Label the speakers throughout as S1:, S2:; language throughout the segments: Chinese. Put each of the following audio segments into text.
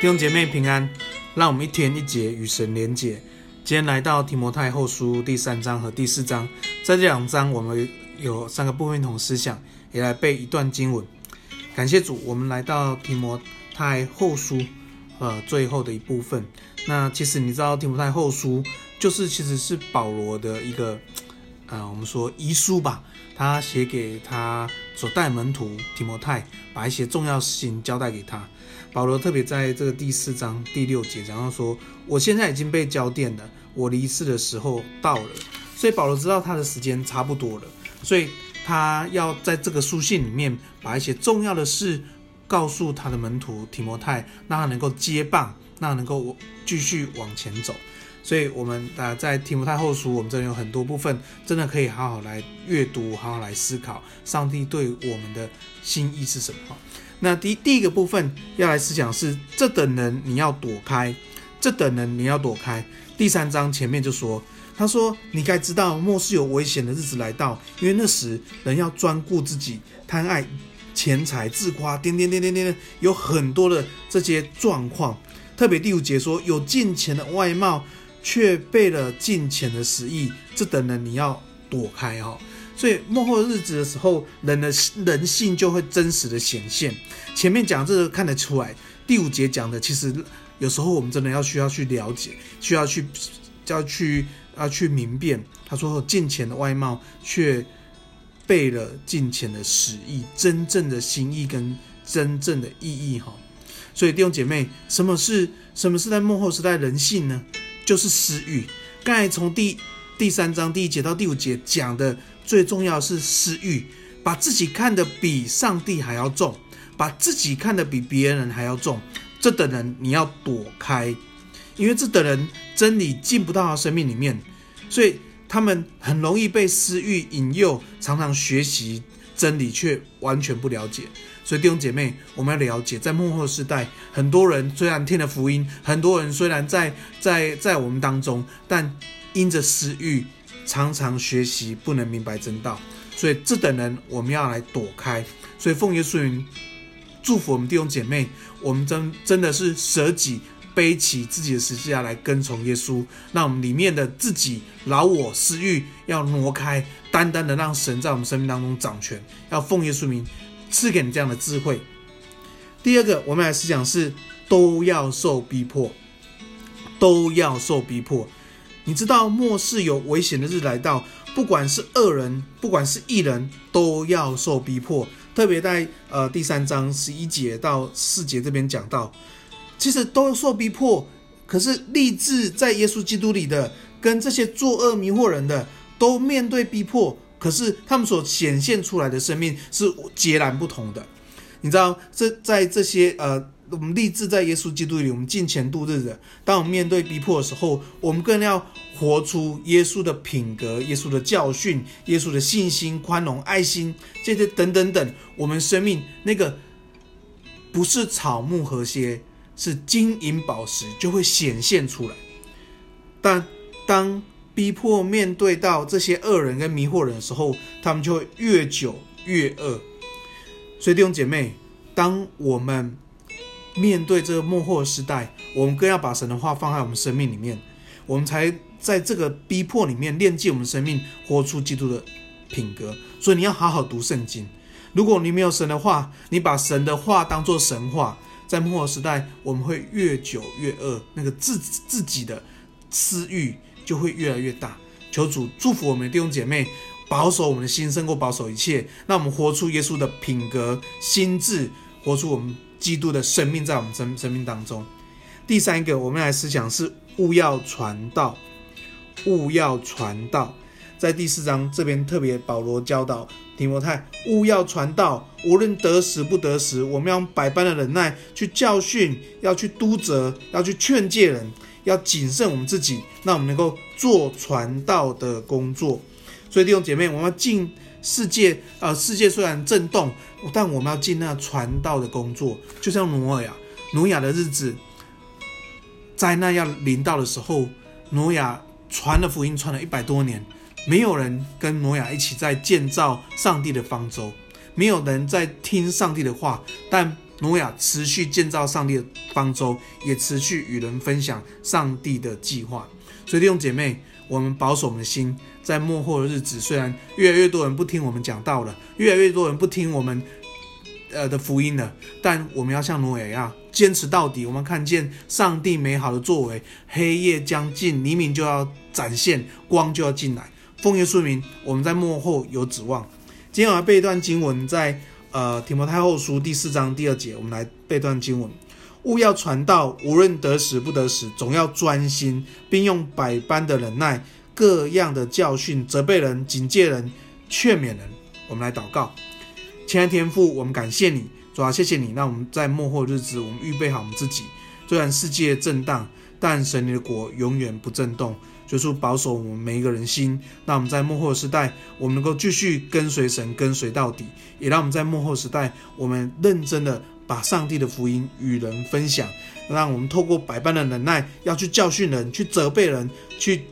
S1: 弟兄姐妹平安，让我们一天一节与神连结。今天来到提摩太后书第三章和第四章，在这两章我们有三个部分同思想，也来背一段经文。感谢主，我们来到提摩太后书，呃，最后的一部分。那其实你知道提摩太后书就是其实是保罗的一个，呃，我们说遗书吧，他写给他所带门徒提摩太，把一些重要事情交代给他。保罗特别在这个第四章第六节讲到说：“我现在已经被浇奠了，我离世的时候到了。”所以保罗知道他的时间差不多了，所以他要在这个书信里面把一些重要的事告诉他的门徒提摩太，让他能够接棒，让他能够继续往前走。所以，我们啊在提摩太后书，我们这里有很多部分，真的可以好好来阅读，好好来思考，上帝对我们的心意是什么。那第第一个部分要来思想是，这等人你要躲开，这等人你要躲开。第三章前面就说，他说你该知道末世有危险的日子来到，因为那时人要专顾自己，贪爱钱财，自夸，点点点点点，有很多的这些状况。特别第五节说，有敬虔的外貌，却背了近前的实意，这等人你要躲开哈。所以幕后日子的时候，人的人性就会真实的显现。前面讲这个看得出来，第五节讲的其实有时候我们真的要需要去了解，需要去要去要去明辨。他说近前的外貌，却背了近前的实意，真正的心意跟真正的意义哈。所以弟兄姐妹，什么是什么是在幕后时代人性呢？就是私欲。刚才从第第三章第一节到第五节讲的。最重要是私欲，把自己看得比上帝还要重，把自己看得比别人还要重，这等人你要躲开，因为这等人真理进不到他生命里面，所以他们很容易被私欲引诱，常常学习真理却完全不了解。所以弟兄姐妹，我们要了解，在幕后时代，很多人虽然听了福音，很多人虽然在在在我们当中，但因着私欲。常常学习不能明白真道，所以这等人我们要来躲开。所以奉耶稣名祝福我们弟兄姐妹，我们真真的是舍己背起自己的十字架来跟从耶稣。那我们里面的自己老我私欲要挪开，单单的让神在我们生命当中掌权。要奉耶稣名赐给你这样的智慧。第二个，我们来思想是都要受逼迫，都要受逼迫。你知道末世有危险的日来到，不管是恶人，不管是异人，都要受逼迫。特别在呃第三章十一节到四节这边讲到，其实都受逼迫。可是立志在耶稣基督里的，跟这些作恶迷惑人的，都面对逼迫。可是他们所显现出来的生命是截然不同的。你知道，这在这些呃。我们立志在耶稣基督里，我们敬虔度日的。当我们面对逼迫的时候，我们更要活出耶稣的品格、耶稣的教训、耶稣的信心、宽容、爱心这些等等等。我们生命那个不是草木和谐，是金银宝石，就会显现出来。但当逼迫面对到这些恶人跟迷惑人的时候，他们就会越久越恶。所以弟兄姐妹，当我们面对这个末后时代，我们更要把神的话放在我们生命里面，我们才在这个逼迫里面炼净我们生命，活出基督的品格。所以你要好好读圣经。如果你没有神的话，你把神的话当作神话，在末后时代，我们会越久越恶，那个自自己的私欲就会越来越大。求主祝福我们的弟兄姐妹，保守我们的心胜过保守一切，让我们活出耶稣的品格、心智，活出我们。基督的生命在我们生生命当中。第三个，我们来思想是勿要传道，勿要传道。在第四章这边特别保罗教导提摩太，勿要传道，无论得时不得时，我们要百般的忍耐去教训，要去督责，要去劝诫人，要谨慎我们自己，让我们能够做传道的工作。所以弟兄姐妹，我们要进。世界，呃，世界虽然震动，但我们要尽那传道的工作，就像挪亚，挪亚的日子，灾难要临到的时候，挪亚传了福音，传了一百多年，没有人跟挪亚一起在建造上帝的方舟，没有人在听上帝的话，但挪亚持续建造上帝的方舟，也持续与人分享上帝的计划。所以弟兄姐妹，我们保守我们的心，在幕后的日子，虽然越来越多人不听我们讲道了，越来越多人不听我们呃的福音了，但我们要像挪亚一样坚持到底。我们看见上帝美好的作为，黑夜将近，黎明就要展现，光就要进来。奉耶稣名，我们在幕后有指望。今天我要背一段经文，在呃提摩太后书第四章第二节，我们来背段经文：勿要传道，无论得时不得时，总要专心，并用百般的忍耐，各样的教训，责备人，警戒人，劝勉人。我们来祷告，亲爱的天父，我们感谢你，主啊，谢谢你，让我们在末后日子，我们预备好我们自己。虽然世界震荡，但神你的国永远不震动。就是保守我们每一个人心，那我们在幕后时代，我们能够继续跟随神，跟随到底；也让我们在幕后时代，我们认真的把上帝的福音与人分享，让我们透过百般的忍耐，要去教训人，去责备人，去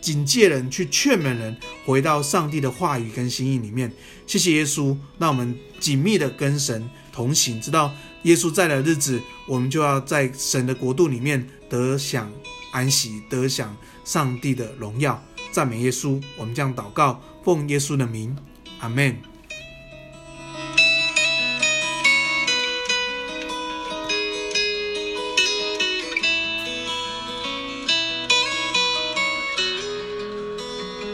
S1: 警戒人，去劝勉人，回到上帝的话语跟心意里面。谢谢耶稣，让我们紧密的跟神同行，直到耶稣再来的日子，我们就要在神的国度里面得享安息，得享。上帝的荣耀，赞美耶稣。我们将祷告，奉耶稣的名，阿门。